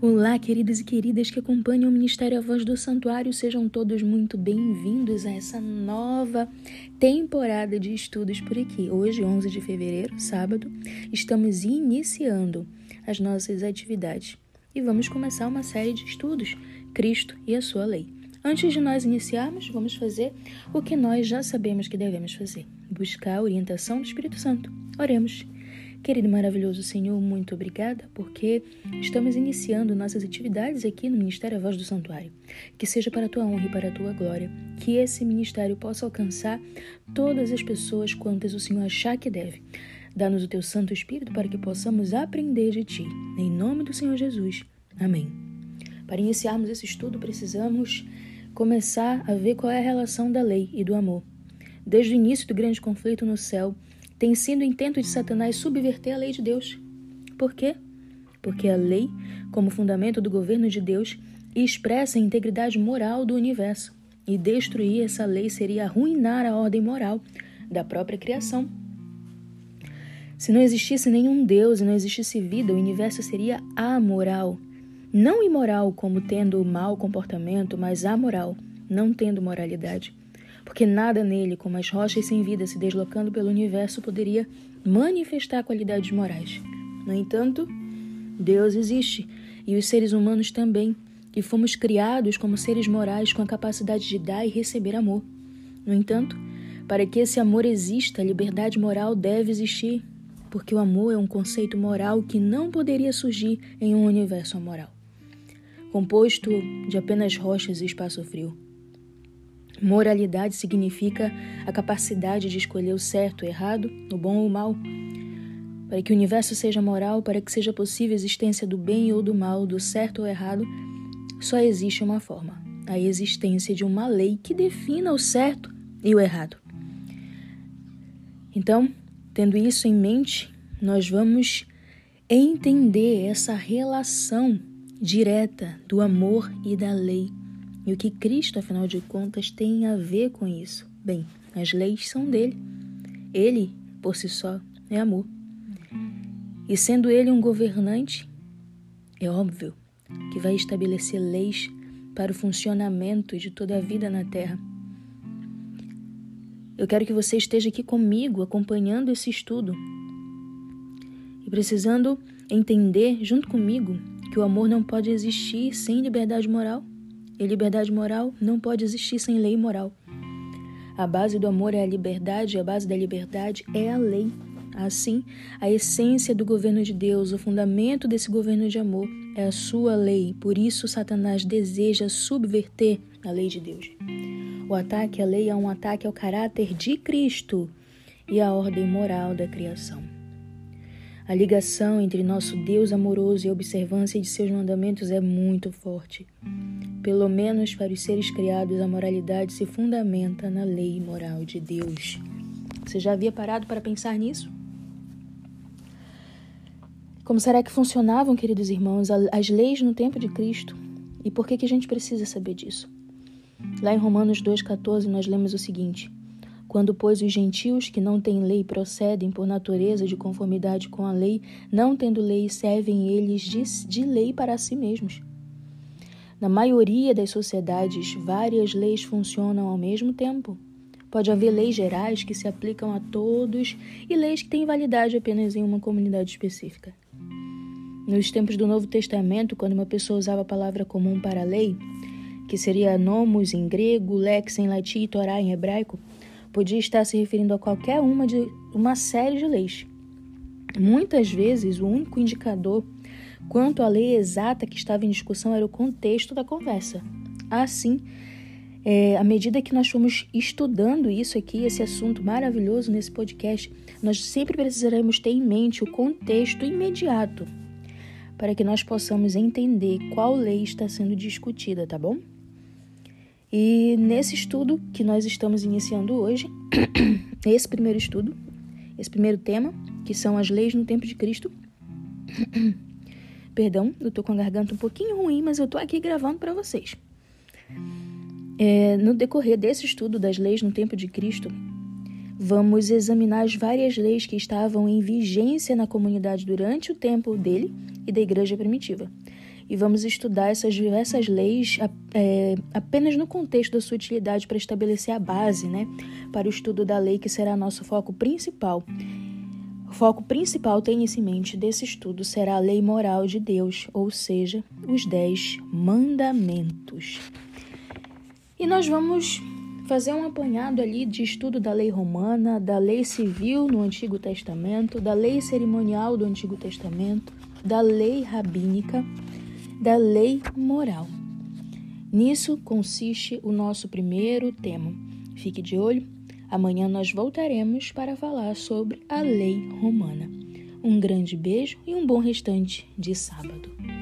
Olá, queridos e queridas que acompanham o Ministério A Voz do Santuário, sejam todos muito bem-vindos a essa nova temporada de estudos por aqui. Hoje, 11 de fevereiro, sábado, estamos iniciando as nossas atividades e vamos começar uma série de estudos, Cristo e a sua lei. Antes de nós iniciarmos, vamos fazer o que nós já sabemos que devemos fazer: buscar a orientação do Espírito Santo. Oremos. Querido maravilhoso Senhor, muito obrigada porque estamos iniciando nossas atividades aqui no Ministério A Voz do Santuário. Que seja para a tua honra e para a tua glória, que esse ministério possa alcançar todas as pessoas quantas o Senhor achar que deve. Dá-nos o teu Santo Espírito para que possamos aprender de ti. Em nome do Senhor Jesus. Amém. Para iniciarmos esse estudo, precisamos começar a ver qual é a relação da lei e do amor. Desde o início do grande conflito no céu, tem sido o intento de Satanás subverter a lei de Deus. Por quê? Porque a lei, como fundamento do governo de Deus, expressa a integridade moral do universo, e destruir essa lei seria arruinar a ordem moral da própria criação. Se não existisse nenhum Deus e não existisse vida, o universo seria amoral. Não imoral como tendo mau comportamento, mas amoral, não tendo moralidade porque nada nele, como as rochas sem vida se deslocando pelo universo, poderia manifestar qualidades morais. No entanto, Deus existe e os seres humanos também, e fomos criados como seres morais com a capacidade de dar e receber amor. No entanto, para que esse amor exista, a liberdade moral deve existir, porque o amor é um conceito moral que não poderia surgir em um universo amoral, composto de apenas rochas e espaço frio. Moralidade significa a capacidade de escolher o certo, o errado, o bom ou o mal. Para que o universo seja moral, para que seja possível a existência do bem ou do mal, do certo ou errado, só existe uma forma: a existência de uma lei que defina o certo e o errado. Então, tendo isso em mente, nós vamos entender essa relação direta do amor e da lei e o que Cristo, afinal de contas, tem a ver com isso? Bem, as leis são dele. Ele, por si só, é amor. E sendo ele um governante, é óbvio que vai estabelecer leis para o funcionamento de toda a vida na Terra. Eu quero que você esteja aqui comigo, acompanhando esse estudo e precisando entender, junto comigo, que o amor não pode existir sem liberdade moral. E liberdade moral não pode existir sem lei moral. A base do amor é a liberdade, a base da liberdade é a lei. Assim, a essência do governo de Deus, o fundamento desse governo de amor é a sua lei. Por isso, Satanás deseja subverter a lei de Deus. O ataque à lei é um ataque ao caráter de Cristo e à ordem moral da criação. A ligação entre nosso Deus amoroso e a observância de seus mandamentos é muito forte. Pelo menos para os seres criados, a moralidade se fundamenta na lei moral de Deus. Você já havia parado para pensar nisso? Como será que funcionavam, queridos irmãos, as leis no tempo de Cristo? E por que, que a gente precisa saber disso? Lá em Romanos 2,14 nós lemos o seguinte: quando, pois, os gentios que não têm lei procedem por natureza de conformidade com a lei, não tendo lei, servem eles de, de lei para si mesmos. Na maioria das sociedades, várias leis funcionam ao mesmo tempo. Pode haver leis gerais que se aplicam a todos e leis que têm validade apenas em uma comunidade específica. Nos tempos do Novo Testamento, quando uma pessoa usava a palavra comum para lei, que seria nomos em grego, lex em latim e torá em hebraico, podia estar se referindo a qualquer uma de uma série de leis. Muitas vezes, o único indicador quanto à lei exata que estava em discussão era o contexto da conversa. Assim, é, à medida que nós fomos estudando isso aqui, esse assunto maravilhoso nesse podcast, nós sempre precisaremos ter em mente o contexto imediato para que nós possamos entender qual lei está sendo discutida, tá bom? E nesse estudo que nós estamos iniciando hoje, esse primeiro estudo, esse primeiro tema, que são as leis no tempo de Cristo. Perdão, eu tô com a garganta um pouquinho ruim, mas eu tô aqui gravando para vocês. É, no decorrer desse estudo das leis no tempo de Cristo, vamos examinar as várias leis que estavam em vigência na comunidade durante o tempo dele e da igreja primitiva e vamos estudar essas diversas leis é, apenas no contexto da sua utilidade para estabelecer a base né, para o estudo da lei, que será nosso foco principal. O foco principal, tenha-se em mente, desse estudo será a lei moral de Deus, ou seja, os Dez Mandamentos. E nós vamos fazer um apanhado ali de estudo da lei romana, da lei civil no Antigo Testamento, da lei cerimonial do Antigo Testamento, da lei rabínica da lei moral. Nisso consiste o nosso primeiro tema. Fique de olho, amanhã nós voltaremos para falar sobre a lei romana. Um grande beijo e um bom restante de sábado.